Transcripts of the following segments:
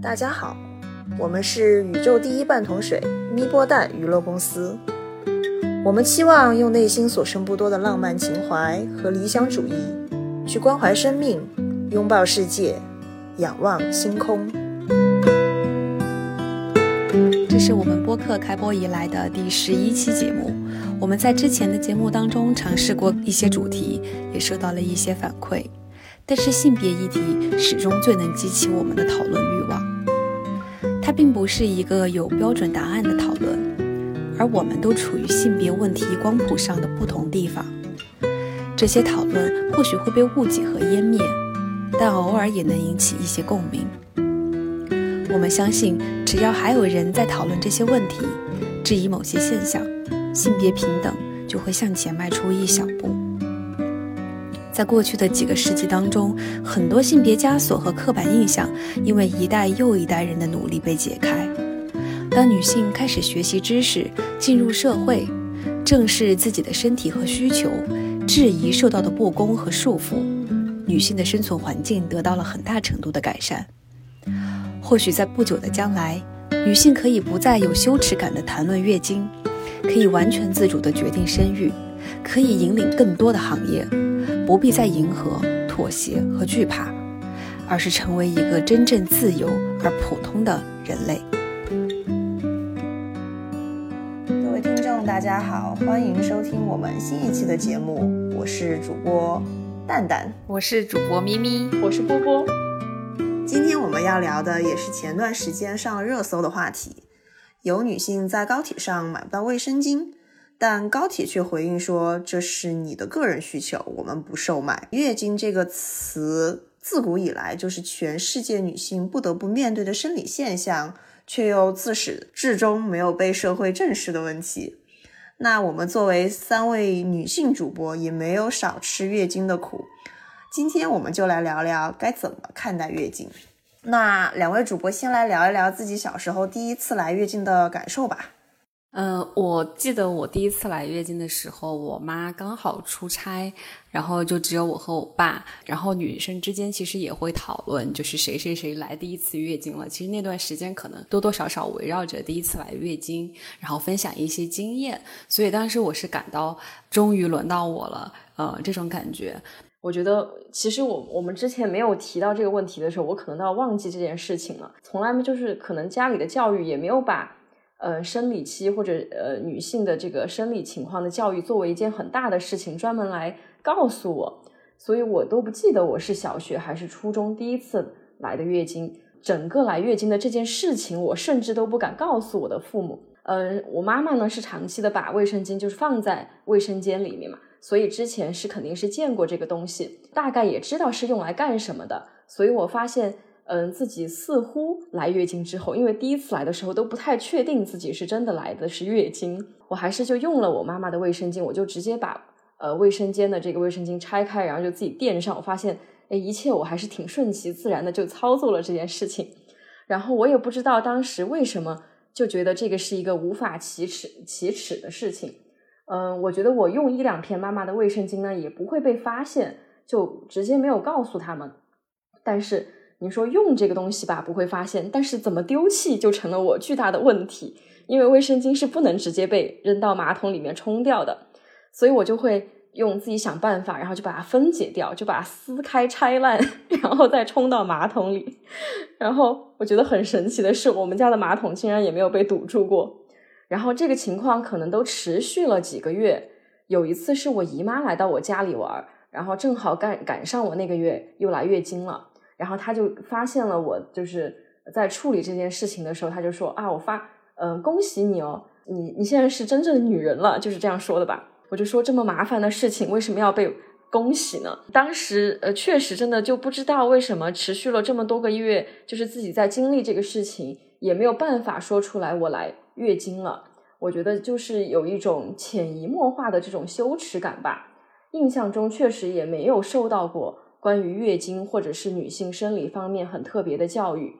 大家好，我们是宇宙第一半桶水咪波蛋娱乐公司。我们期望用内心所剩不多的浪漫情怀和理想主义，去关怀生命，拥抱世界，仰望星空。这是我们播客开播以来的第十一期节目。我们在之前的节目当中尝试过一些主题，也收到了一些反馈。但是性别议题始终最能激起我们的讨论欲望。它并不是一个有标准答案的讨论，而我们都处于性别问题光谱上的不同地方。这些讨论或许会被误解和湮灭，但偶尔也能引起一些共鸣。我们相信，只要还有人在讨论这些问题，质疑某些现象，性别平等就会向前迈出一小步。在过去的几个世纪当中，很多性别枷锁和刻板印象因为一代又一代人的努力被解开。当女性开始学习知识，进入社会，正视自己的身体和需求，质疑受到的不公和束缚，女性的生存环境得到了很大程度的改善。或许在不久的将来，女性可以不再有羞耻感的谈论月经，可以完全自主地决定生育，可以引领更多的行业。不必再迎合、妥协和惧怕，而是成为一个真正自由而普通的人类。各位听众，大家好，欢迎收听我们新一期的节目，我是主播蛋蛋，我是主播咪咪，我是波波。今天我们要聊的也是前段时间上热搜的话题：有女性在高铁上买不到卫生巾。但高铁却回应说：“这是你的个人需求，我们不售卖。”月经这个词自古以来就是全世界女性不得不面对的生理现象，却又自始至终没有被社会正视的问题。那我们作为三位女性主播，也没有少吃月经的苦。今天我们就来聊聊该怎么看待月经。那两位主播先来聊一聊自己小时候第一次来月经的感受吧。嗯，我记得我第一次来月经的时候，我妈刚好出差，然后就只有我和我爸，然后女生之间其实也会讨论，就是谁谁谁来第一次月经了。其实那段时间可能多多少少围绕着第一次来月经，然后分享一些经验。所以当时我是感到终于轮到我了，呃，这种感觉。我觉得其实我我们之前没有提到这个问题的时候，我可能都要忘记这件事情了。从来就是可能家里的教育也没有把。呃，生理期或者呃女性的这个生理情况的教育，作为一件很大的事情，专门来告诉我，所以我都不记得我是小学还是初中第一次来的月经。整个来月经的这件事情，我甚至都不敢告诉我的父母。嗯，我妈妈呢是长期的把卫生巾就是放在卫生间里面嘛，所以之前是肯定是见过这个东西，大概也知道是用来干什么的。所以我发现。嗯，自己似乎来月经之后，因为第一次来的时候都不太确定自己是真的来的是月经，我还是就用了我妈妈的卫生巾，我就直接把呃卫生间的这个卫生巾拆开，然后就自己垫上。我发现，哎，一切我还是挺顺其自然的就操作了这件事情。然后我也不知道当时为什么就觉得这个是一个无法启齿启齿的事情。嗯，我觉得我用一两片妈妈的卫生巾呢，也不会被发现，就直接没有告诉他们。但是。你说用这个东西吧，不会发现，但是怎么丢弃就成了我巨大的问题。因为卫生巾是不能直接被扔到马桶里面冲掉的，所以我就会用自己想办法，然后就把它分解掉，就把它撕开拆烂，然后再冲到马桶里。然后我觉得很神奇的是，我们家的马桶竟然也没有被堵住过。然后这个情况可能都持续了几个月。有一次是我姨妈来到我家里玩，然后正好赶赶上我那个月又来月经了。然后他就发现了我就是在处理这件事情的时候，他就说啊，我发嗯，恭喜你哦，你你现在是真正的女人了，就是这样说的吧？我就说这么麻烦的事情为什么要被恭喜呢？当时呃，确实真的就不知道为什么持续了这么多个月，就是自己在经历这个事情，也没有办法说出来我来月经了。我觉得就是有一种潜移默化的这种羞耻感吧。印象中确实也没有受到过。关于月经或者是女性生理方面很特别的教育，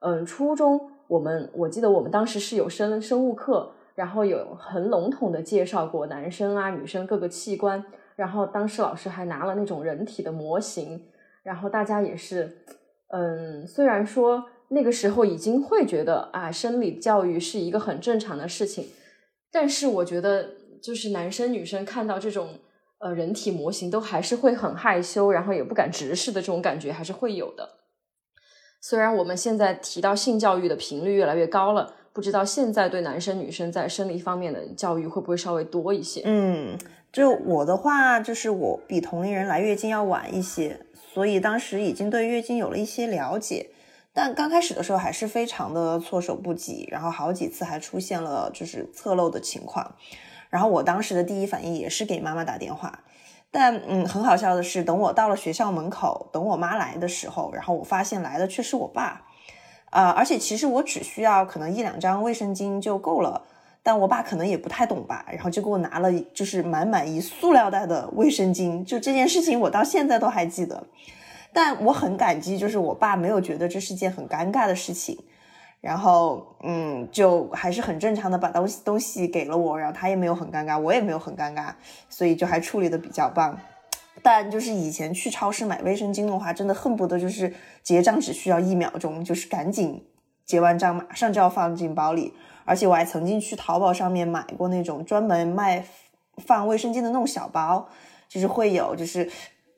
嗯，初中我们我记得我们当时是有生生物课，然后有很笼统的介绍过男生啊女生各个器官，然后当时老师还拿了那种人体的模型，然后大家也是，嗯，虽然说那个时候已经会觉得啊，生理教育是一个很正常的事情。但是我觉得，就是男生女生看到这种呃人体模型，都还是会很害羞，然后也不敢直视的这种感觉，还是会有的。虽然我们现在提到性教育的频率越来越高了，不知道现在对男生女生在生理方面的教育会不会稍微多一些？嗯，就我的话，就是我比同龄人来月经要晚一些，所以当时已经对月经有了一些了解，但刚开始的时候还是非常的措手不及，然后好几次还出现了就是侧漏的情况，然后我当时的第一反应也是给妈妈打电话。但嗯，很好笑的是，等我到了学校门口，等我妈来的时候，然后我发现来的却是我爸，啊，而且其实我只需要可能一两张卫生巾就够了，但我爸可能也不太懂吧，然后就给我拿了就是满满一塑料袋的卫生巾，就这件事情我到现在都还记得，但我很感激，就是我爸没有觉得这是件很尴尬的事情。然后，嗯，就还是很正常的把东西东西给了我，然后他也没有很尴尬，我也没有很尴尬，所以就还处理的比较棒。但就是以前去超市买卫生巾的话，真的恨不得就是结账只需要一秒钟，就是赶紧结完账马上就要放进包里。而且我还曾经去淘宝上面买过那种专门卖放卫生巾的那种小包，就是会有就是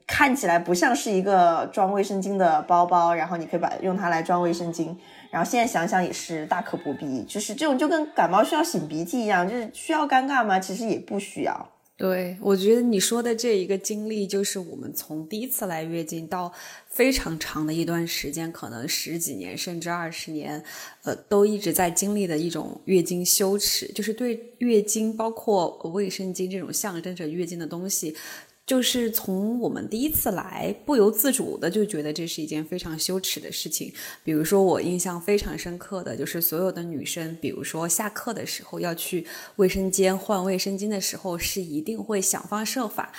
看起来不像是一个装卫生巾的包包，然后你可以把用它来装卫生巾。然后现在想想也是大可不必，就是这种就跟感冒需要擤鼻涕一样，就是需要尴尬吗？其实也不需要。对，我觉得你说的这一个经历，就是我们从第一次来月经到非常长的一段时间，可能十几年甚至二十年，呃，都一直在经历的一种月经羞耻，就是对月经，包括卫生巾这种象征着月经的东西。就是从我们第一次来，不由自主的就觉得这是一件非常羞耻的事情。比如说，我印象非常深刻的就是所有的女生，比如说下课的时候要去卫生间换卫生巾的时候，是一定会想方设法，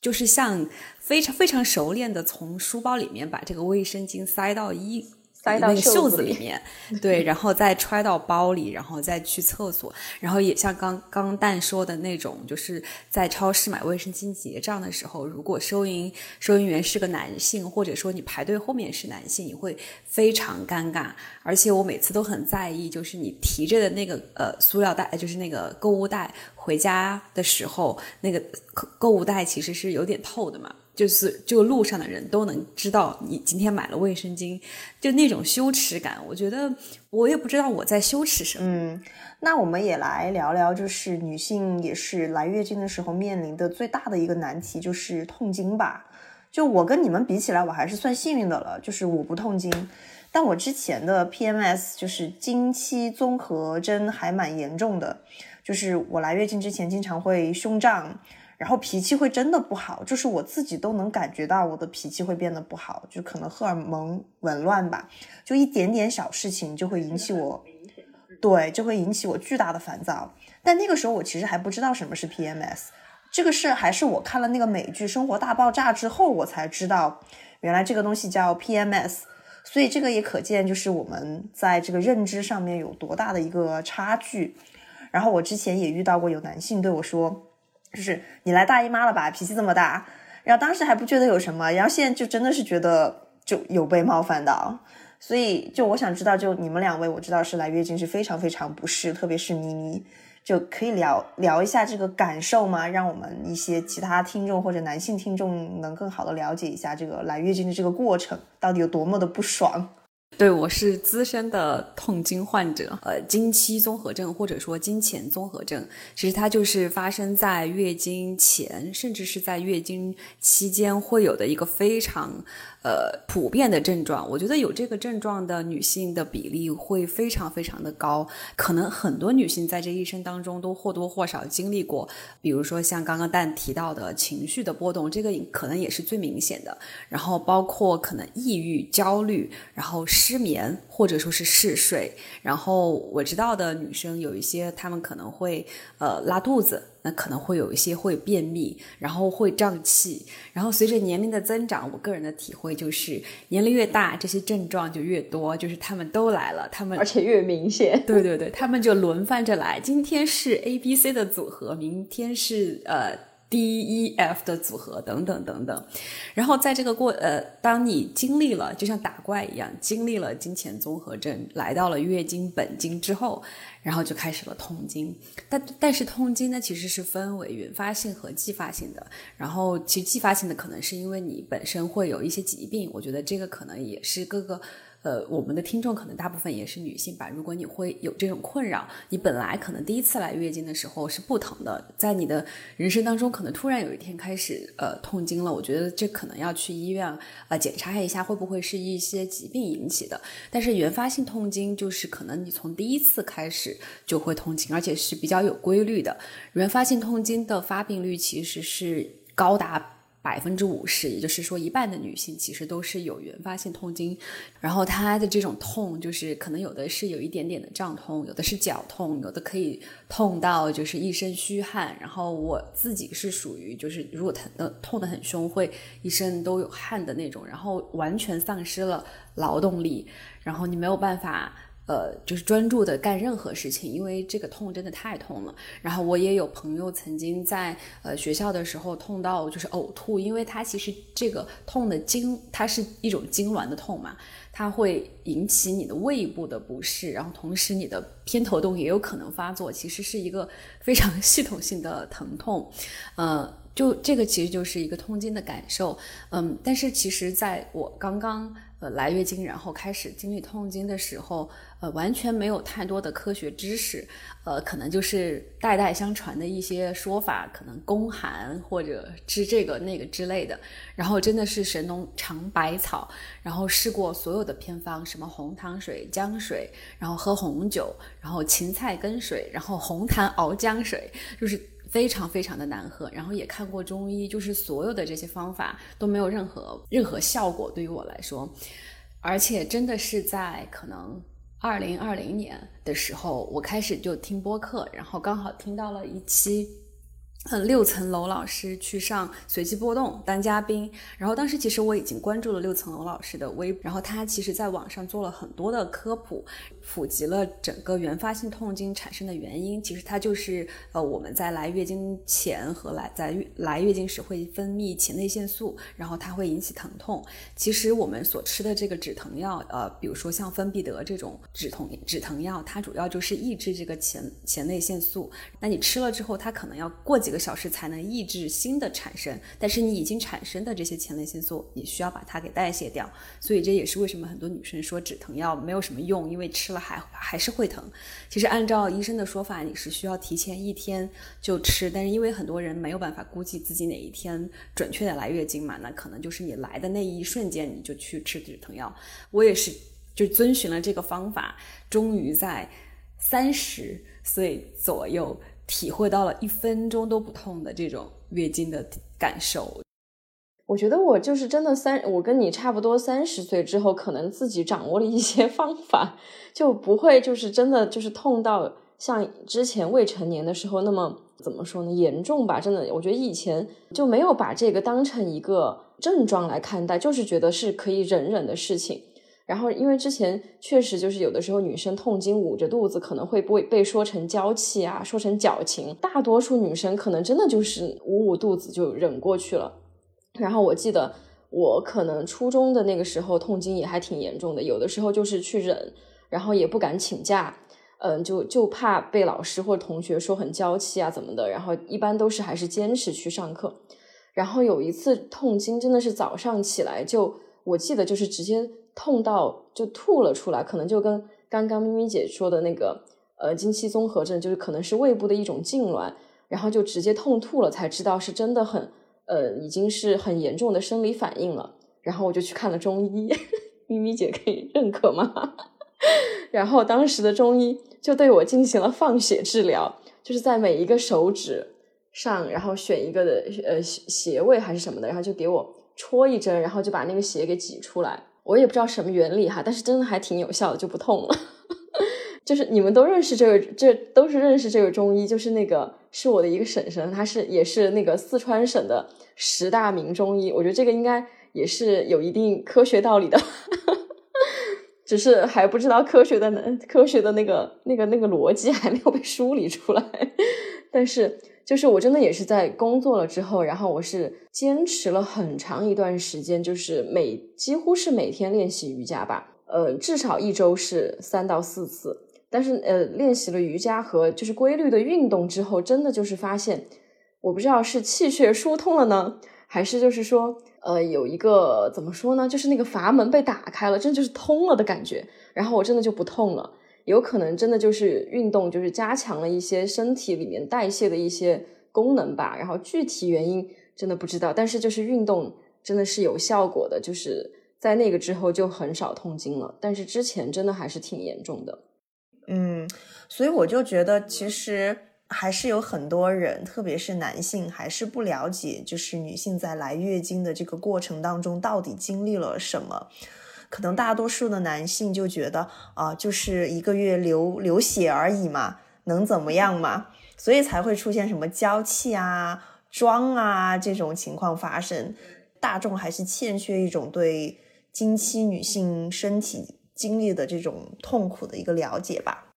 就是像非常非常熟练的从书包里面把这个卫生巾塞到衣。塞到袖子里面，对，然后再揣到包里，然后再去厕所，然后也像刚刚蛋说的那种，就是在超市买卫生巾结账的时候，如果收银收银员是个男性，或者说你排队后面是男性，你会非常尴尬。而且我每次都很在意，就是你提着的那个呃塑料袋，就是那个购物袋回家的时候，那个购物袋其实是有点透的嘛。就是这个路上的人都能知道你今天买了卫生巾，就那种羞耻感，我觉得我也不知道我在羞耻什么。嗯，那我们也来聊聊，就是女性也是来月经的时候面临的最大的一个难题，就是痛经吧。就我跟你们比起来，我还是算幸运的了，就是我不痛经，但我之前的 PMS 就是经期综合征还蛮严重的，就是我来月经之前经常会胸胀。然后脾气会真的不好，就是我自己都能感觉到我的脾气会变得不好，就可能荷尔蒙紊乱吧，就一点点小事情就会引起我，对，就会引起我巨大的烦躁。但那个时候我其实还不知道什么是 PMS，这个事还是我看了那个美剧《生活大爆炸》之后我才知道，原来这个东西叫 PMS。所以这个也可见，就是我们在这个认知上面有多大的一个差距。然后我之前也遇到过有男性对我说。就是你来大姨妈了吧？脾气这么大，然后当时还不觉得有什么，然后现在就真的是觉得就有被冒犯到，所以就我想知道，就你们两位，我知道是来月经是非常非常不适，特别是咪咪，就可以聊聊一下这个感受吗？让我们一些其他听众或者男性听众能更好的了解一下这个来月经的这个过程到底有多么的不爽。对，我是资深的痛经患者，呃，经期综合症或者说经前综合症，其实它就是发生在月经前，甚至是在月经期间会有的一个非常。呃，普遍的症状，我觉得有这个症状的女性的比例会非常非常的高。可能很多女性在这一生当中都或多或少经历过，比如说像刚刚蛋提到的情绪的波动，这个可能也是最明显的。然后包括可能抑郁、焦虑，然后失眠或者说是嗜睡。然后我知道的女生有一些，她们可能会呃拉肚子。那可能会有一些会便秘，然后会胀气，然后随着年龄的增长，我个人的体会就是年龄越大，这些症状就越多，就是他们都来了，他们而且越明显。对对对，他们就轮番着来，今天是 A B C 的组合，明天是呃 D E F 的组合等等等等，然后在这个过呃，当你经历了就像打怪一样，经历了金钱综合症，来到了月经本经之后，然后就开始了痛经。但但是痛经呢，其实是分为原发性和继发性的。然后其实继发性的可能是因为你本身会有一些疾病，我觉得这个可能也是各个。呃，我们的听众可能大部分也是女性吧。如果你会有这种困扰，你本来可能第一次来月经的时候是不疼的，在你的人生当中可能突然有一天开始呃痛经了，我觉得这可能要去医院呃检查一下，会不会是一些疾病引起的。但是原发性痛经就是可能你从第一次开始就会痛经，而且是比较有规律的。原发性痛经的发病率其实是高达。百分之五十，也就是说，一半的女性其实都是有原发性痛经，然后她的这种痛，就是可能有的是有一点点的胀痛，有的是绞痛，有的可以痛到就是一身虚汗。然后我自己是属于就是如果疼的痛得很凶，会一身都有汗的那种，然后完全丧失了劳动力，然后你没有办法。呃，就是专注的干任何事情，因为这个痛真的太痛了。然后我也有朋友曾经在呃学校的时候痛到就是呕吐，因为它其实这个痛的痉，它是一种痉挛的痛嘛，它会引起你的胃部的不适，然后同时你的偏头痛也有可能发作，其实是一个非常系统性的疼痛。呃，就这个其实就是一个痛经的感受。嗯，但是其实在我刚刚呃来月经，然后开始经历痛经的时候。呃，完全没有太多的科学知识，呃，可能就是代代相传的一些说法，可能宫寒或者治这个那个之类的。然后真的是神农尝百草，然后试过所有的偏方，什么红糖水、姜水，然后喝红酒，然后芹菜根水，然后红糖熬姜水，就是非常非常的难喝。然后也看过中医，就是所有的这些方法都没有任何任何效果，对于我来说，而且真的是在可能。二零二零年的时候，我开始就听播客，然后刚好听到了一期。嗯，六层楼老师去上随机波动当嘉宾，然后当时其实我已经关注了六层楼老师的微，然后他其实在网上做了很多的科普，普及了整个原发性痛经产生的原因。其实它就是呃我们在来月经前和来在来月经时会分泌前列腺素，然后它会引起疼痛。其实我们所吃的这个止疼药，呃，比如说像芬必得这种止痛止疼药，它主要就是抑制这个前前列腺素。那你吃了之后，它可能要过几。几个小时才能抑制新的产生，但是你已经产生的这些前列腺素，你需要把它给代谢掉。所以这也是为什么很多女生说止疼药没有什么用，因为吃了还还是会疼。其实按照医生的说法，你是需要提前一天就吃，但是因为很多人没有办法估计自己哪一天准确的来月经嘛，那可能就是你来的那一瞬间你就去吃止疼药。我也是就遵循了这个方法，终于在三十岁左右。体会到了一分钟都不痛的这种月经的感受。我觉得我就是真的三，我跟你差不多，三十岁之后可能自己掌握了一些方法，就不会就是真的就是痛到像之前未成年的时候那么怎么说呢严重吧？真的，我觉得以前就没有把这个当成一个症状来看待，就是觉得是可以忍忍的事情。然后，因为之前确实就是有的时候女生痛经捂着肚子，可能会被被说成娇气啊，说成矫情。大多数女生可能真的就是捂捂肚子就忍过去了。然后我记得我可能初中的那个时候痛经也还挺严重的，有的时候就是去忍，然后也不敢请假，嗯，就就怕被老师或者同学说很娇气啊怎么的。然后一般都是还是坚持去上课。然后有一次痛经真的是早上起来就，我记得就是直接。痛到就吐了出来，可能就跟刚刚咪咪姐说的那个呃经期综合症，就是可能是胃部的一种痉挛，然后就直接痛吐了，才知道是真的很呃已经是很严重的生理反应了。然后我就去看了中医，咪咪姐可以认可吗？然后当时的中医就对我进行了放血治疗，就是在每一个手指上，然后选一个的呃穴位还是什么的，然后就给我戳一针，然后就把那个血给挤出来。我也不知道什么原理哈，但是真的还挺有效的，就不痛了。就是你们都认识这个，这都是认识这个中医，就是那个是我的一个婶婶，她是也是那个四川省的十大名中医。我觉得这个应该也是有一定科学道理的，只是还不知道科学的科学的那个那个那个逻辑还没有被梳理出来。但是就是我真的也是在工作了之后，然后我是坚持了很长一段时间，就是每几乎是每天练习瑜伽吧，呃，至少一周是三到四次。但是呃，练习了瑜伽和就是规律的运动之后，真的就是发现，我不知道是气血疏通了呢，还是就是说呃有一个怎么说呢，就是那个阀门被打开了，真的就是通了的感觉，然后我真的就不痛了。有可能真的就是运动，就是加强了一些身体里面代谢的一些功能吧。然后具体原因真的不知道，但是就是运动真的是有效果的，就是在那个之后就很少痛经了。但是之前真的还是挺严重的。嗯，所以我就觉得其实还是有很多人，特别是男性，还是不了解，就是女性在来月经的这个过程当中到底经历了什么。可能大多数的男性就觉得啊，就是一个月流流血而已嘛，能怎么样嘛？所以才会出现什么娇气啊、装啊这种情况发生。大众还是欠缺一种对经期女性身体经历的这种痛苦的一个了解吧。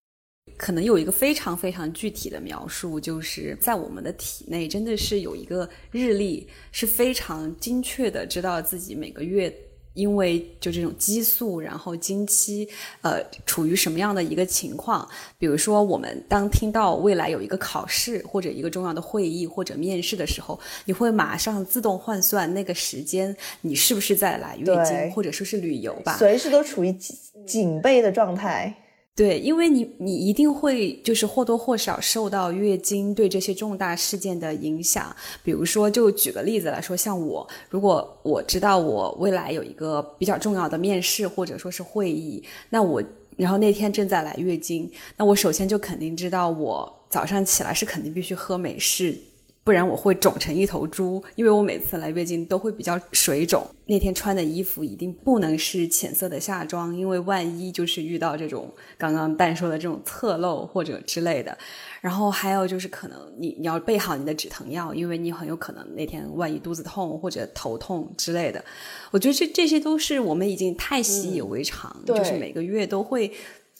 可能有一个非常非常具体的描述，就是在我们的体内真的是有一个日历，是非常精确的知道自己每个月。因为就这种激素，然后经期，呃，处于什么样的一个情况？比如说，我们当听到未来有一个考试或者一个重要的会议或者面试的时候，你会马上自动换算那个时间，你是不是在来月经，或者说是旅游吧？随时都处于警警备的状态。对，因为你你一定会就是或多或少受到月经对这些重大事件的影响。比如说，就举个例子来说，像我，如果我知道我未来有一个比较重要的面试或者说是会议，那我然后那天正在来月经，那我首先就肯定知道我早上起来是肯定必须喝美式。不然我会肿成一头猪，因为我每次来月经都会比较水肿。那天穿的衣服一定不能是浅色的夏装，因为万一就是遇到这种刚刚蛋说的这种侧漏或者之类的。然后还有就是可能你你要备好你的止疼药，因为你很有可能那天万一肚子痛或者头痛之类的。我觉得这这些都是我们已经太习以为常，就是每个月都会。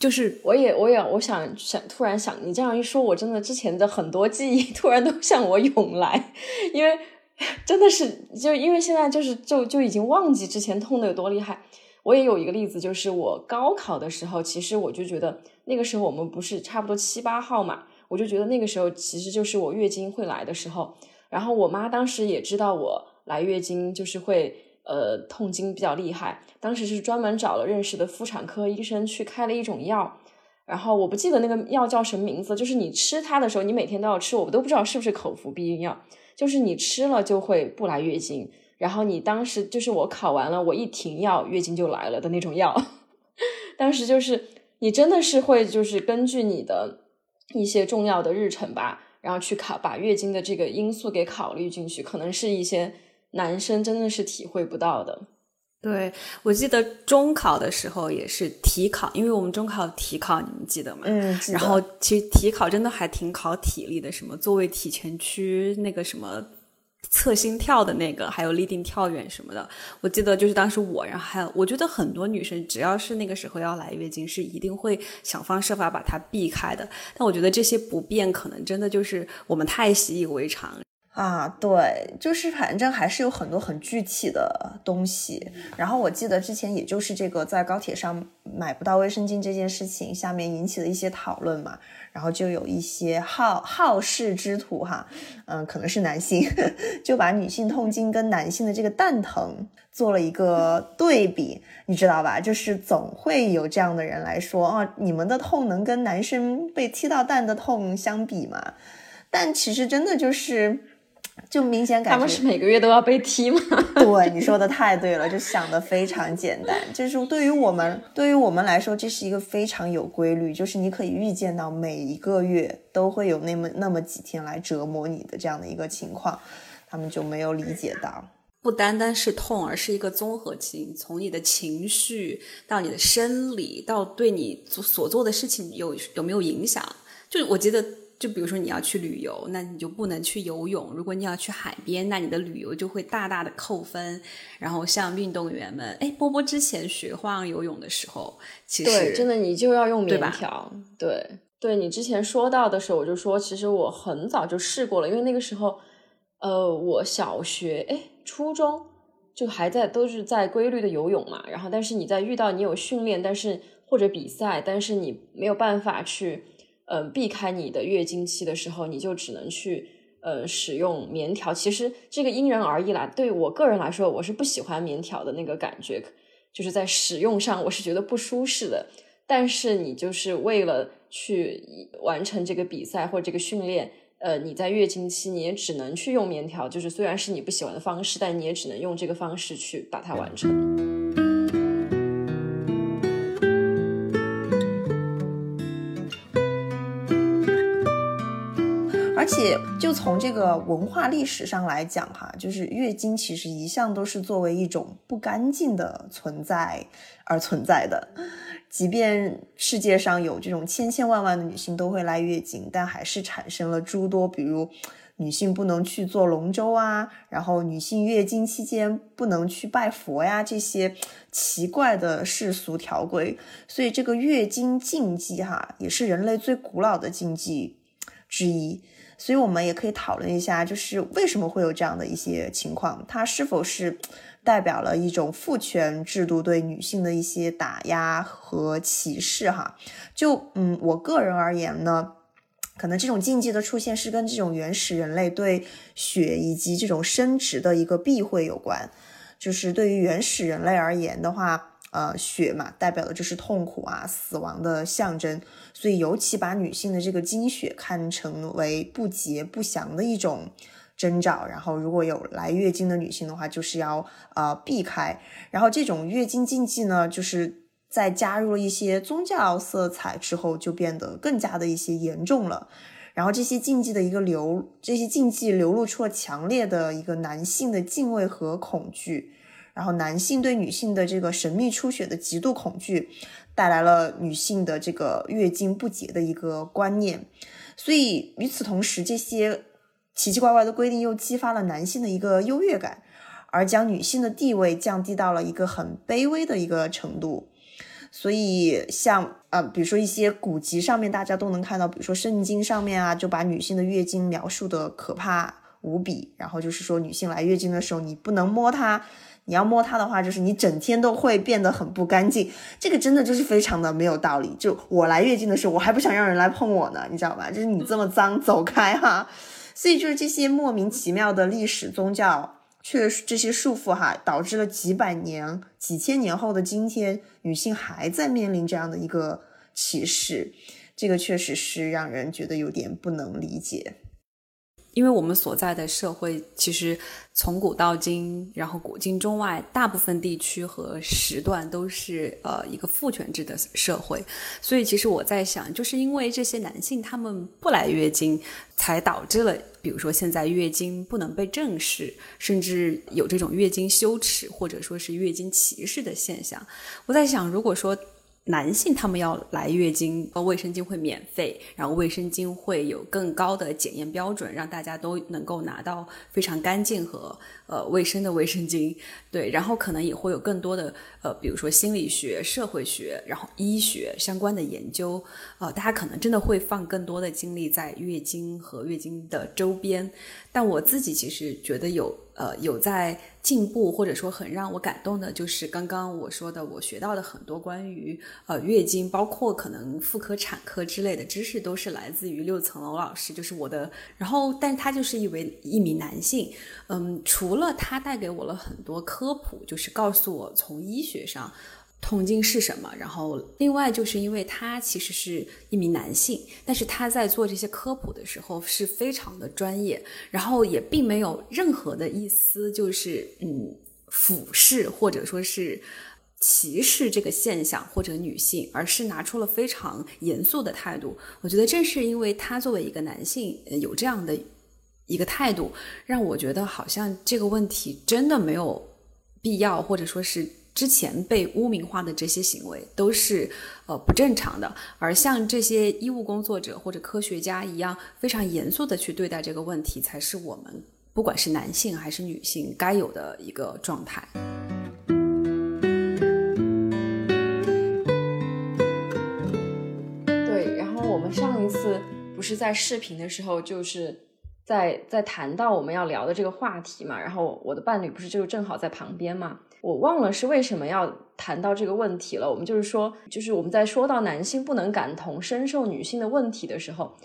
就是我也我也我想想突然想你这样一说，我真的之前的很多记忆 突然都向我涌来，因为真的是就因为现在就是就就已经忘记之前痛的有多厉害。我也有一个例子，就是我高考的时候，其实我就觉得那个时候我们不是差不多七八号嘛，我就觉得那个时候其实就是我月经会来的时候。然后我妈当时也知道我来月经就是会。呃，痛经比较厉害，当时是专门找了认识的妇产科医生去开了一种药，然后我不记得那个药叫什么名字，就是你吃它的时候，你每天都要吃，我都不知道是不是口服避孕药，就是你吃了就会不来月经，然后你当时就是我考完了，我一停药，月经就来了的那种药，当时就是你真的是会就是根据你的一些重要的日程吧，然后去考把月经的这个因素给考虑进去，可能是一些。男生真的是体会不到的。对我记得中考的时候也是体考，因为我们中考体考，你们记得吗？嗯，然后其实体考真的还挺考体力的，什么座位体前屈，那个什么测心跳的那个，还有立定跳远什么的。我记得就是当时我，然后还有我觉得很多女生，只要是那个时候要来月经，是一定会想方设法把它避开的。但我觉得这些不便，可能真的就是我们太习以为常。啊，对，就是反正还是有很多很具体的东西。然后我记得之前也就是这个在高铁上买不到卫生巾这件事情，下面引起的一些讨论嘛。然后就有一些好好事之徒哈，嗯，可能是男性，就把女性痛经跟男性的这个蛋疼做了一个对比，你知道吧？就是总会有这样的人来说，哦，你们的痛能跟男生被踢到蛋的痛相比吗？但其实真的就是。就明显感觉他们是每个月都要被踢吗？对，你说的太对了，就想的非常简单。就是对于我们，对于我们来说，这是一个非常有规律，就是你可以预见到每一个月都会有那么那么几天来折磨你的这样的一个情况，他们就没有理解到，不单单是痛，而是一个综合性，从你的情绪到你的生理，到对你所做的事情有有没有影响？就我觉得。就比如说你要去旅游，那你就不能去游泳；如果你要去海边，那你的旅游就会大大的扣分。然后像运动员们，哎，波波之前学花样游泳的时候，其实真的你就要用棉条，对对你之前说到的时候，我就说，其实我很早就试过了，因为那个时候，呃，我小学哎，初中就还在都是在规律的游泳嘛，然后但是你在遇到你有训练，但是或者比赛，但是你没有办法去，嗯，避开你的月经期的时候，你就只能去，呃，使用棉条。其实这个因人而异啦，对我个人来说，我是不喜欢棉条的那个感觉，就是在使用上我是觉得不舒适的。但是你就是为了去完成这个比赛或这个训练，呃，你在月经期你也只能去用棉条，就是虽然是你不喜欢的方式，但你也只能用这个方式去把它完成。而且，就从这个文化历史上来讲，哈，就是月经其实一向都是作为一种不干净的存在而存在的。即便世界上有这种千千万万的女性都会来月经，但还是产生了诸多，比如女性不能去做龙舟啊，然后女性月经期间不能去拜佛呀，这些奇怪的世俗条规。所以，这个月经禁忌，哈，也是人类最古老的禁忌之一。所以我们也可以讨论一下，就是为什么会有这样的一些情况，它是否是代表了一种父权制度对女性的一些打压和歧视？哈，就嗯，我个人而言呢，可能这种禁忌的出现是跟这种原始人类对血以及这种生殖的一个避讳有关。就是对于原始人类而言的话。呃，血嘛，代表的就是痛苦啊、死亡的象征，所以尤其把女性的这个经血看成为不洁不祥的一种征兆。然后，如果有来月经的女性的话，就是要呃避开。然后，这种月经禁忌呢，就是在加入了一些宗教色彩之后，就变得更加的一些严重了。然后，这些禁忌的一个流，这些禁忌流露出了强烈的一个男性的敬畏和恐惧。然后，男性对女性的这个神秘出血的极度恐惧，带来了女性的这个月经不洁的一个观念。所以，与此同时，这些奇奇怪怪的规定又激发了男性的一个优越感，而将女性的地位降低到了一个很卑微的一个程度。所以，像呃，比如说一些古籍上面，大家都能看到，比如说圣经上面啊，就把女性的月经描述的可怕无比。然后就是说，女性来月经的时候，你不能摸她。你要摸它的话，就是你整天都会变得很不干净，这个真的就是非常的没有道理。就我来月经的时候，我还不想让人来碰我呢，你知道吧？就是你这么脏，走开哈。所以就是这些莫名其妙的历史宗教，却这些束缚哈，导致了几百年、几千年后的今天，女性还在面临这样的一个歧视，这个确实是让人觉得有点不能理解。因为我们所在的社会，其实从古到今，然后古今中外，大部分地区和时段都是呃一个父权制的社会，所以其实我在想，就是因为这些男性他们不来月经，才导致了，比如说现在月经不能被正视，甚至有这种月经羞耻或者说是月经歧视的现象。我在想，如果说。男性他们要来月经，卫生巾会免费，然后卫生巾会有更高的检验标准，让大家都能够拿到非常干净和呃卫生的卫生巾。对，然后可能也会有更多的呃，比如说心理学、社会学，然后医学相关的研究。呃，大家可能真的会放更多的精力在月经和月经的周边。但我自己其实觉得有。呃，有在进步，或者说很让我感动的，就是刚刚我说的，我学到的很多关于呃月经，包括可能妇科、产科之类的知识，都是来自于六层楼老师，就是我的。然后，但他就是一位一名男性，嗯，除了他带给我了很多科普，就是告诉我从医学上。痛经是什么？然后，另外就是因为他其实是一名男性，但是他在做这些科普的时候是非常的专业，然后也并没有任何的一丝就是嗯俯视或者说是歧视这个现象或者女性，而是拿出了非常严肃的态度。我觉得正是因为他作为一个男性有这样的一个态度，让我觉得好像这个问题真的没有必要，或者说是。之前被污名化的这些行为都是呃不正常的，而像这些医务工作者或者科学家一样非常严肃的去对待这个问题，才是我们不管是男性还是女性该有的一个状态。对，然后我们上一次不是在视频的时候，就是在在谈到我们要聊的这个话题嘛，然后我的伴侣不是就正好在旁边嘛，我忘了是为什么要谈到这个问题了。我们就是说，就是我们在说到男性不能感同身受女性的问题的时候，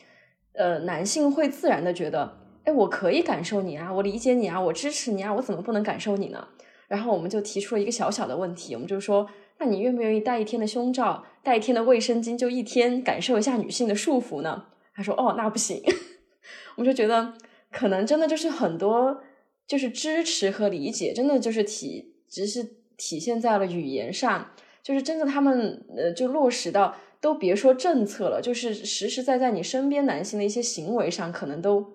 呃，男性会自然的觉得，哎，我可以感受你啊，我理解你啊，我支持你啊，我怎么不能感受你呢？然后我们就提出了一个小小的问题，我们就说，那你愿不愿意戴一天的胸罩，戴一天的卫生巾，就一天感受一下女性的束缚呢？他说，哦，那不行。我们就觉得，可能真的就是很多，就是支持和理解，真的就是体，只是体现在了语言上，就是真的他们呃，就落实到，都别说政策了，就是实实在在你身边男性的一些行为上，可能都。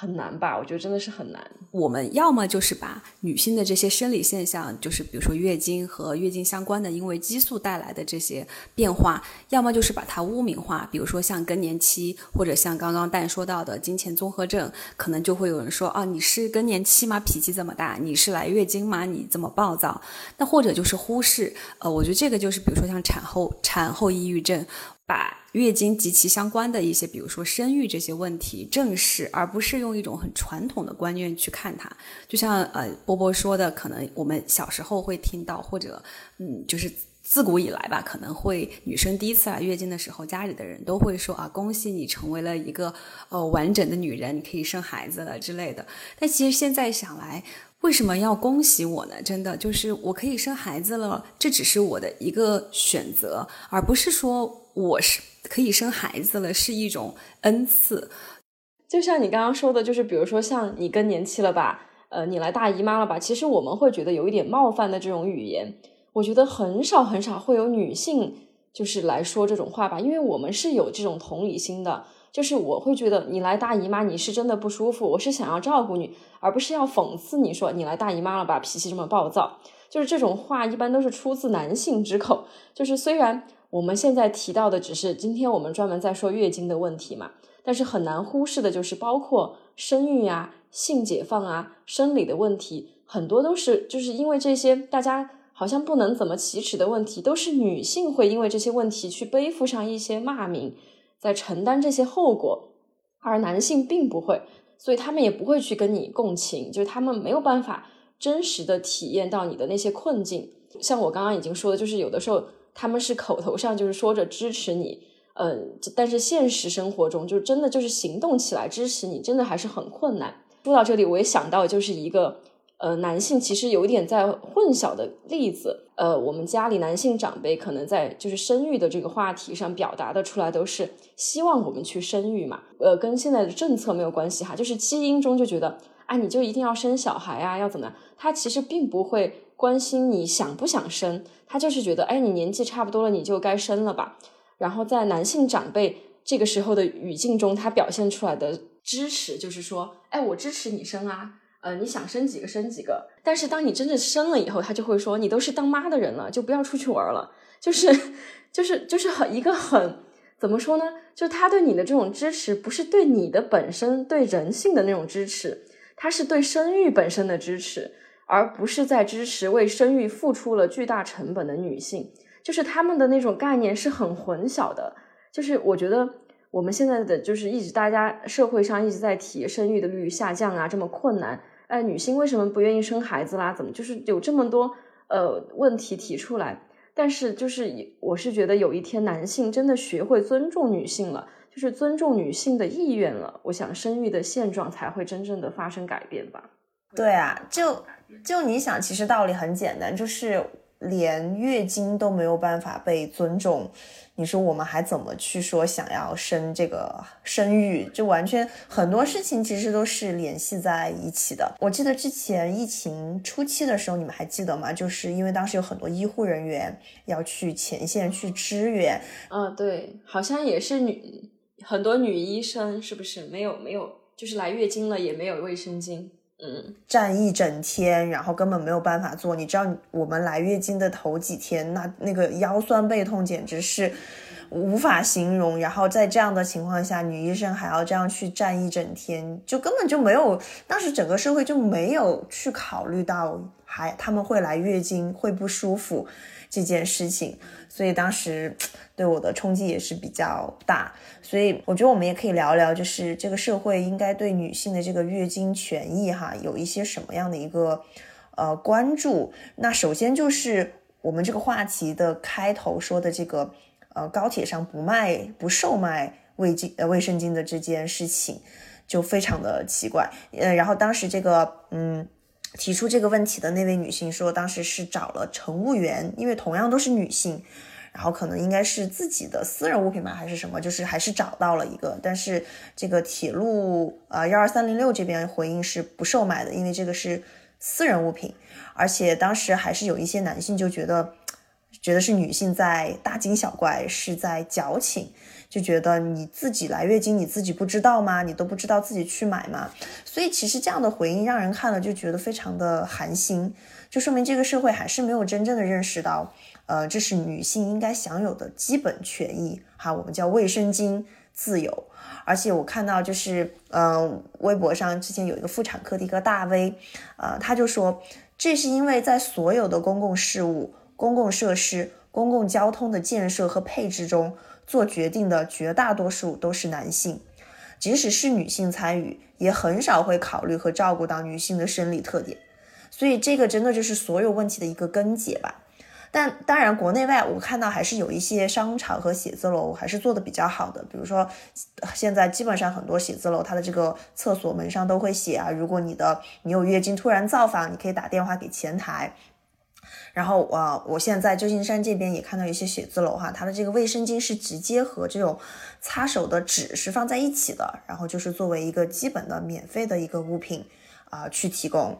很难吧？我觉得真的是很难。我们要么就是把女性的这些生理现象，就是比如说月经和月经相关的，因为激素带来的这些变化，要么就是把它污名化，比如说像更年期，或者像刚刚蛋说到的金钱综合症，可能就会有人说啊，你是更年期吗？脾气这么大？你是来月经吗？你这么暴躁？那或者就是忽视，呃，我觉得这个就是比如说像产后产后抑郁症。把月经及其相关的一些，比如说生育这些问题正视，而不是用一种很传统的观念去看它。就像呃波波说的，可能我们小时候会听到，或者嗯，就是自古以来吧，可能会女生第一次来月经的时候，家里的人都会说啊，恭喜你成为了一个呃完整的女人，你可以生孩子了之类的。但其实现在想来，为什么要恭喜我呢？真的就是我可以生孩子了，这只是我的一个选择，而不是说。我是可以生孩子了，是一种恩赐。就像你刚刚说的，就是比如说像你更年期了吧，呃，你来大姨妈了吧？其实我们会觉得有一点冒犯的这种语言，我觉得很少很少会有女性就是来说这种话吧，因为我们是有这种同理心的。就是我会觉得你来大姨妈，你是真的不舒服，我是想要照顾你，而不是要讽刺你说你来大姨妈了吧，脾气这么暴躁。就是这种话一般都是出自男性之口，就是虽然。我们现在提到的只是今天我们专门在说月经的问题嘛，但是很难忽视的就是包括生育啊、性解放啊、生理的问题，很多都是就是因为这些大家好像不能怎么启齿的问题，都是女性会因为这些问题去背负上一些骂名，在承担这些后果，而男性并不会，所以他们也不会去跟你共情，就是他们没有办法真实的体验到你的那些困境。像我刚刚已经说的，就是有的时候。他们是口头上就是说着支持你，嗯，但是现实生活中就真的就是行动起来支持你，真的还是很困难。说到这里，我也想到就是一个呃男性其实有点在混淆的例子。呃，我们家里男性长辈可能在就是生育的这个话题上表达的出来都是希望我们去生育嘛，呃，跟现在的政策没有关系哈，就是基因中就觉得啊，你就一定要生小孩啊，要怎么样？他其实并不会。关心你想不想生，他就是觉得，哎，你年纪差不多了，你就该生了吧。然后在男性长辈这个时候的语境中，他表现出来的支持就是说，哎，我支持你生啊，呃，你想生几个生几个。但是当你真正生了以后，他就会说，你都是当妈的人了，就不要出去玩了。就是，就是，就是很一个很怎么说呢？就他对你的这种支持，不是对你的本身对人性的那种支持，他是对生育本身的支持。而不是在支持为生育付出了巨大成本的女性，就是他们的那种概念是很混淆的。就是我觉得我们现在的就是一直大家社会上一直在提生育的率下降啊，这么困难，哎，女性为什么不愿意生孩子啦？怎么就是有这么多呃问题提出来？但是就是我是觉得有一天男性真的学会尊重女性了，就是尊重女性的意愿了，我想生育的现状才会真正的发生改变吧。对啊，就。就你想，其实道理很简单，就是连月经都没有办法被尊重，你说我们还怎么去说想要生这个生育？就完全很多事情其实都是联系在一起的。我记得之前疫情初期的时候，你们还记得吗？就是因为当时有很多医护人员要去前线去支援。嗯，对，好像也是女很多女医生，是不是没有没有，就是来月经了也没有卫生巾。嗯，站一整天，然后根本没有办法做。你知道，我们来月经的头几天，那那个腰酸背痛简直是无法形容。然后在这样的情况下，女医生还要这样去站一整天，就根本就没有。当时整个社会就没有去考虑到，还他们会来月经会不舒服。这件事情，所以当时对我的冲击也是比较大。所以我觉得我们也可以聊聊，就是这个社会应该对女性的这个月经权益哈有一些什么样的一个呃关注。那首先就是我们这个话题的开头说的这个呃高铁上不卖不售卖卫巾呃卫生巾的这件事情，就非常的奇怪。呃，然后当时这个嗯。提出这个问题的那位女性说，当时是找了乘务员，因为同样都是女性，然后可能应该是自己的私人物品吧，还是什么，就是还是找到了一个。但是这个铁路呃幺二三零六这边回应是不售卖的，因为这个是私人物品，而且当时还是有一些男性就觉得，觉得是女性在大惊小怪，是在矫情。就觉得你自己来月经，你自己不知道吗？你都不知道自己去买吗？所以其实这样的回应让人看了就觉得非常的寒心，就说明这个社会还是没有真正的认识到，呃，这是女性应该享有的基本权益哈，我们叫卫生巾自由。而且我看到就是，嗯，微博上之前有一个妇产科的一个大 V，呃，他就说，这是因为在所有的公共事务、公共设施、公共交通的建设和配置中。做决定的绝大多数都是男性，即使是女性参与，也很少会考虑和照顾到女性的生理特点。所以这个真的就是所有问题的一个根结吧。但当然，国内外我看到还是有一些商场和写字楼还是做的比较好的。比如说，现在基本上很多写字楼它的这个厕所门上都会写啊，如果你的你有月经突然造访，你可以打电话给前台。然后呃，我现在在旧金山这边也看到一些写字楼哈，它的这个卫生巾是直接和这种擦手的纸是放在一起的，然后就是作为一个基本的免费的一个物品啊去提供。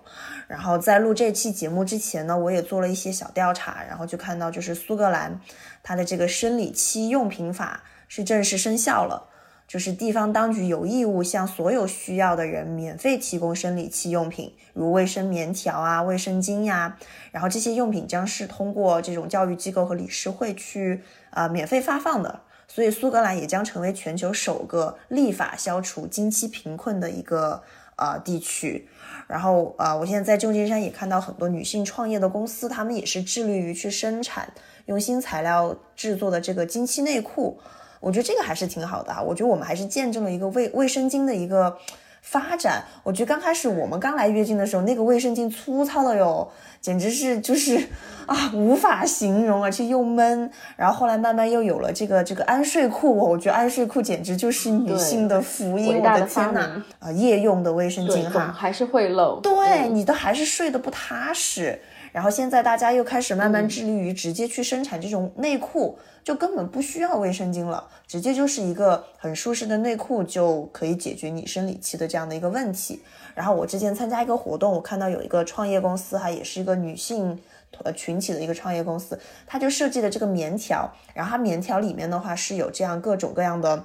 然后在录这期节目之前呢，我也做了一些小调查，然后就看到就是苏格兰它的这个生理期用品法是正式生效了。就是地方当局有义务向所有需要的人免费提供生理期用品，如卫生棉条啊、卫生巾呀。然后这些用品将是通过这种教育机构和理事会去啊免费发放的。所以苏格兰也将成为全球首个立法消除经期贫困的一个呃地区。然后啊，我现在在旧金山也看到很多女性创业的公司，他们也是致力于去生产用新材料制作的这个经期内裤。我觉得这个还是挺好的哈，我觉得我们还是见证了一个卫卫生巾的一个发展。我觉得刚开始我们刚来月经的时候，那个卫生巾粗糙的哟，简直是就是 啊无法形容，而且又闷。然后后来慢慢又有了这个这个安睡裤，我觉得安睡裤简直就是女性的福音，我的天呐！啊，夜用的卫生巾哈，还是会漏，对你都还是睡得不踏实。然后现在大家又开始慢慢致力于直接去生产这种内裤，就根本不需要卫生巾了，直接就是一个很舒适的内裤就可以解决你生理期的这样的一个问题。然后我之前参加一个活动，我看到有一个创业公司哈，也是一个女性呃群体的一个创业公司，它就设计了这个棉条，然后它棉条里面的话是有这样各种各样的。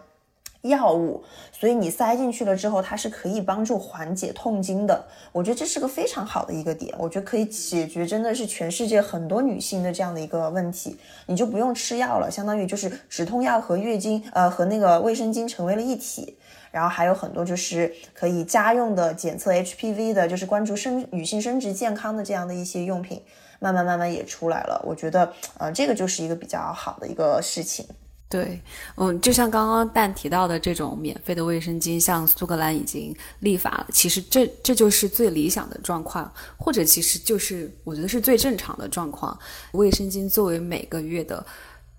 药物，所以你塞进去了之后，它是可以帮助缓解痛经的。我觉得这是个非常好的一个点，我觉得可以解决真的是全世界很多女性的这样的一个问题。你就不用吃药了，相当于就是止痛药和月经，呃，和那个卫生巾成为了一体。然后还有很多就是可以家用的检测 HPV 的，就是关注生女性生殖健康的这样的一些用品，慢慢慢慢也出来了。我觉得，呃，这个就是一个比较好的一个事情。对，嗯，就像刚刚蛋提到的这种免费的卫生巾，像苏格兰已经立法了，其实这这就是最理想的状况，或者其实就是我觉得是最正常的状况。卫生巾作为每个月的。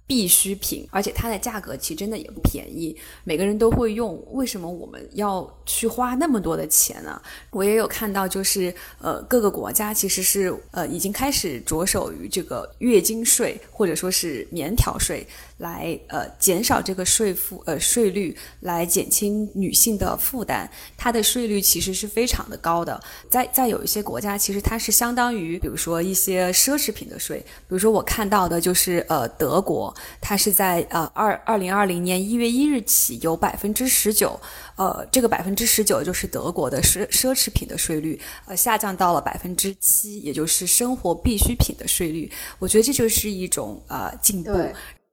必需品，而且它的价格其实真的也不便宜，每个人都会用，为什么我们要去花那么多的钱呢？我也有看到，就是呃各个国家其实是呃已经开始着手于这个月经税或者说是棉条税。来呃减少这个税负呃税率，来减轻女性的负担。它的税率其实是非常的高的，在在有一些国家，其实它是相当于，比如说一些奢侈品的税。比如说我看到的就是呃德国，它是在呃二二零二零年一月一日起有百分之十九，呃这个百分之十九就是德国的奢奢侈品的税率，呃下降到了百分之七，也就是生活必需品的税率。我觉得这就是一种呃进步。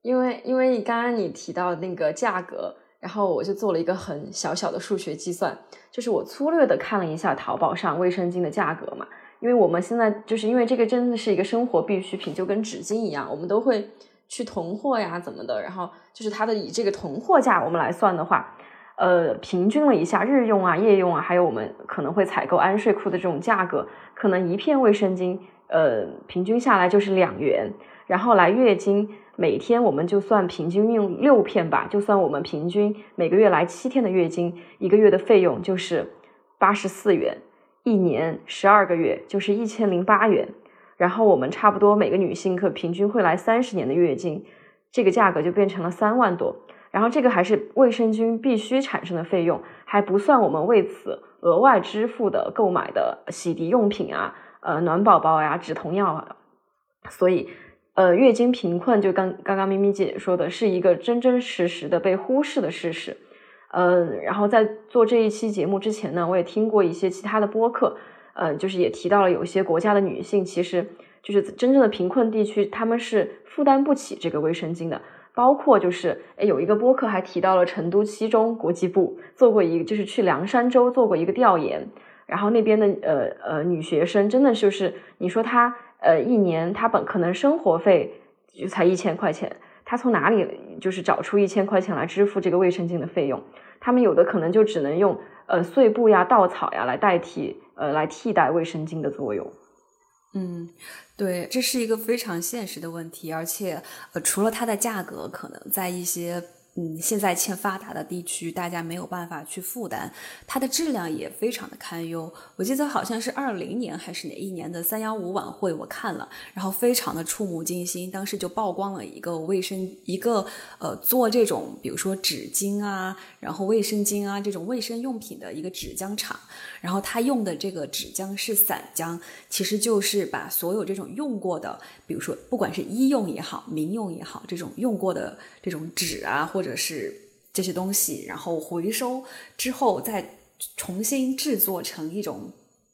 因为因为你刚刚你提到那个价格，然后我就做了一个很小小的数学计算，就是我粗略的看了一下淘宝上卫生巾的价格嘛，因为我们现在就是因为这个真的是一个生活必需品，就跟纸巾一样，我们都会去囤货呀，怎么的？然后就是它的以这个囤货价我们来算的话，呃，平均了一下日用啊、夜用啊，还有我们可能会采购安睡裤的这种价格，可能一片卫生巾，呃，平均下来就是两元。然后来月经，每天我们就算平均用六片吧，就算我们平均每个月来七天的月经，一个月的费用就是八十四元，一年十二个月就是一千零八元。然后我们差不多每个女性可平均会来三十年的月经，这个价格就变成了三万多。然后这个还是卫生巾必须产生的费用，还不算我们为此额外支付的购买的洗涤用品啊，呃，暖宝宝呀、止痛药啊，所以。呃，月经贫困就刚刚刚咪咪姐说的是一个真真实实的被忽视的事实。呃，然后在做这一期节目之前呢，我也听过一些其他的播客，呃，就是也提到了有些国家的女性其实就是真正的贫困地区，他们是负担不起这个卫生巾的。包括就是诶有一个播客还提到了成都七中国际部做过一，就是去凉山州做过一个调研，然后那边的呃呃女学生真的就是你说她。呃，一年他本可能生活费就才一千块钱，他从哪里就是找出一千块钱来支付这个卫生巾的费用？他们有的可能就只能用呃碎布呀、稻草呀来代替呃来替代卫生巾的作用。嗯，对，这是一个非常现实的问题，而且呃，除了它的价格，可能在一些。嗯，现在欠发达的地区，大家没有办法去负担，它的质量也非常的堪忧。我记得好像是二零年还是哪一年的三幺五晚会，我看了，然后非常的触目惊心。当时就曝光了一个卫生，一个呃做这种，比如说纸巾啊，然后卫生巾啊这种卫生用品的一个纸浆厂，然后他用的这个纸浆是散浆，其实就是把所有这种用过的，比如说不管是医用也好，民用也好，这种用过的这种纸啊或者是这些东西，然后回收之后再重新制作成一种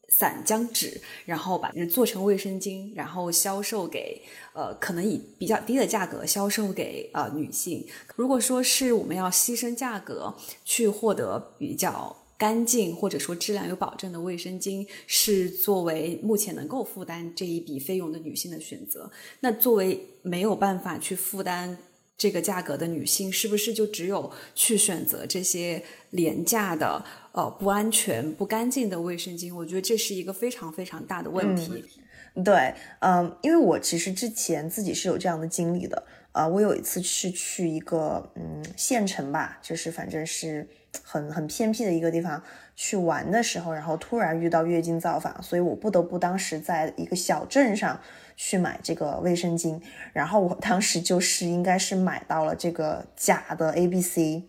散浆纸，然后把做成卫生巾，然后销售给呃，可能以比较低的价格销售给呃女性。如果说是我们要牺牲价格去获得比较干净或者说质量有保证的卫生巾，是作为目前能够负担这一笔费用的女性的选择。那作为没有办法去负担。这个价格的女性是不是就只有去选择这些廉价的、呃不安全、不干净的卫生巾？我觉得这是一个非常非常大的问题。对，嗯，因为我其实之前自己是有这样的经历的。啊，我有一次是去一个嗯县城吧，就是反正是很很偏僻的一个地方去玩的时候，然后突然遇到月经造访，所以我不得不当时在一个小镇上。去买这个卫生巾，然后我当时就是应该是买到了这个假的 A B C，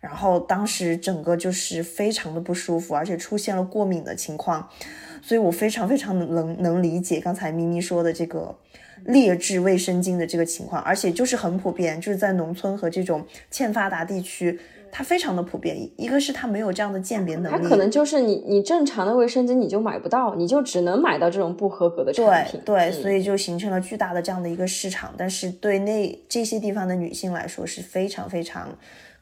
然后当时整个就是非常的不舒服，而且出现了过敏的情况，所以我非常非常能能理解刚才咪咪说的这个劣质卫生巾的这个情况，而且就是很普遍，就是在农村和这种欠发达地区。它非常的普遍，一个是它没有这样的鉴别能力，它可能就是你你正常的卫生巾你就买不到，你就只能买到这种不合格的产品，对，所以就形成了巨大的这样的一个市场，但是对那这些地方的女性来说是非常非常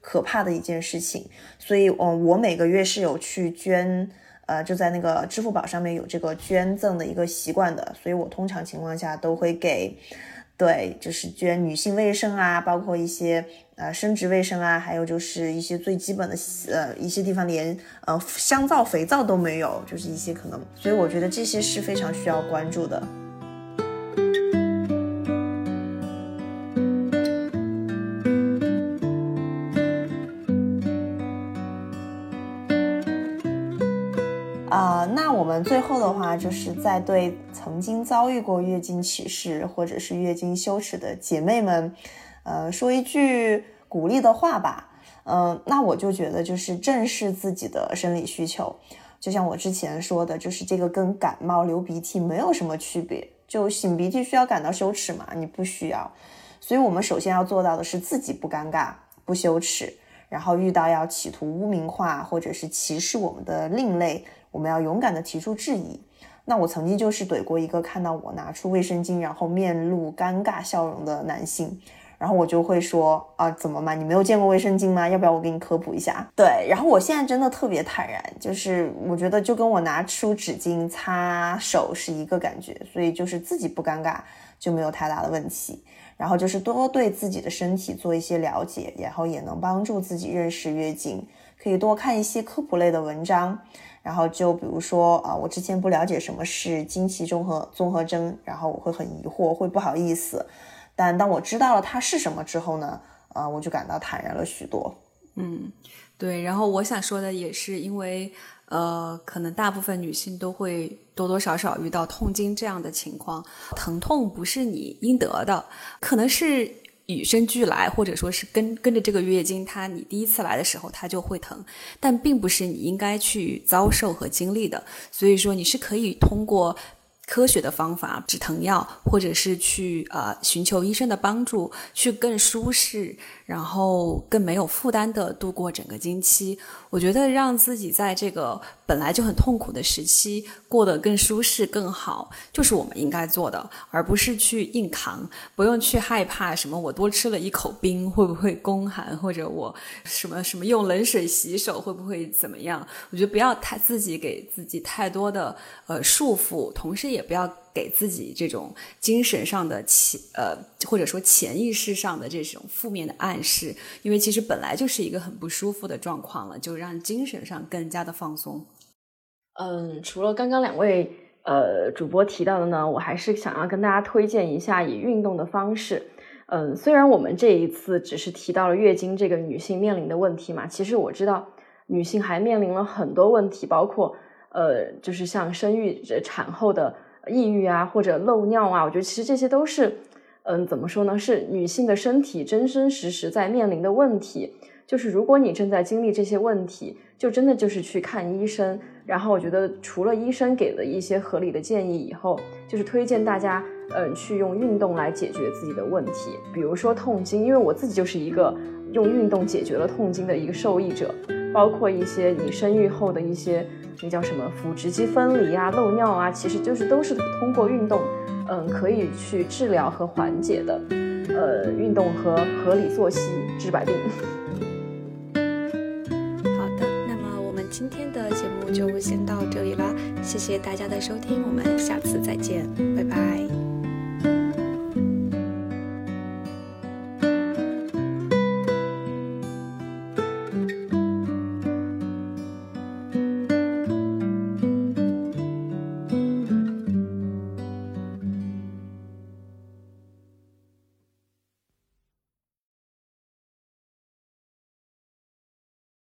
可怕的一件事情，所以嗯，我每个月是有去捐，呃，就在那个支付宝上面有这个捐赠的一个习惯的，所以我通常情况下都会给。对，就是捐女性卫生啊，包括一些呃生殖卫生啊，还有就是一些最基本的呃一些地方连呃香皂、肥皂都没有，就是一些可能，所以我觉得这些是非常需要关注的。啊，那我们最后的话，就是在对曾经遭遇过月经歧视或者是月经羞耻的姐妹们，呃，说一句鼓励的话吧。嗯，那我就觉得就是正视自己的生理需求，就像我之前说的，就是这个跟感冒流鼻涕没有什么区别。就擤鼻涕需要感到羞耻吗？你不需要。所以我们首先要做到的是自己不尴尬、不羞耻，然后遇到要企图污名化或者是歧视我们的另类。我们要勇敢地提出质疑。那我曾经就是怼过一个看到我拿出卫生巾，然后面露尴尬笑容的男性，然后我就会说啊，怎么嘛？你没有见过卫生巾吗？要不要我给你科普一下？对，然后我现在真的特别坦然，就是我觉得就跟我拿出纸巾擦手是一个感觉，所以就是自己不尴尬就没有太大的问题。然后就是多对自己的身体做一些了解，然后也能帮助自己认识月经，可以多看一些科普类的文章。然后就比如说啊，我之前不了解什么是经期综合综合征，然后我会很疑惑，会不好意思。但当我知道了它是什么之后呢，啊，我就感到坦然了许多。嗯，对。然后我想说的也是，因为呃，可能大部分女性都会多多少少遇到痛经这样的情况，疼痛不是你应得的，可能是与生俱来，或者说是跟跟着这个月经，它你第一次来的时候它就会疼，但并不是你应该去遭受和经历的。所以说，你是可以通过。科学的方法止疼药，或者是去呃寻求医生的帮助，去更舒适，然后更没有负担的度过整个经期。我觉得让自己在这个本来就很痛苦的时期过得更舒适、更好，就是我们应该做的，而不是去硬扛。不用去害怕什么，我多吃了一口冰会不会宫寒，或者我什么什么用冷水洗手会不会怎么样？我觉得不要太自己给自己太多的呃束缚，同时也不要给自己这种精神上的潜呃或者说潜意识上的这种负面的暗示，因为其实本来就是一个很不舒服的状况了，就。让精神上更加的放松。嗯，除了刚刚两位呃主播提到的呢，我还是想要跟大家推荐一下以运动的方式。嗯，虽然我们这一次只是提到了月经这个女性面临的问题嘛，其实我知道女性还面临了很多问题，包括呃，就是像生育产后的抑郁啊，或者漏尿啊，我觉得其实这些都是嗯，怎么说呢，是女性的身体真真实实在面临的问题。就是如果你正在经历这些问题，就真的就是去看医生。然后我觉得，除了医生给的一些合理的建议以后，就是推荐大家，嗯，去用运动来解决自己的问题。比如说痛经，因为我自己就是一个用运动解决了痛经的一个受益者。包括一些你生育后的一些那叫什么腹直肌分离啊、漏尿啊，其实就是都是通过运动，嗯，可以去治疗和缓解的。呃，运动和合理作息治百病。好的，那么我们今天的节目就先到这里啦，谢谢大家的收听，我们下次再见，拜拜。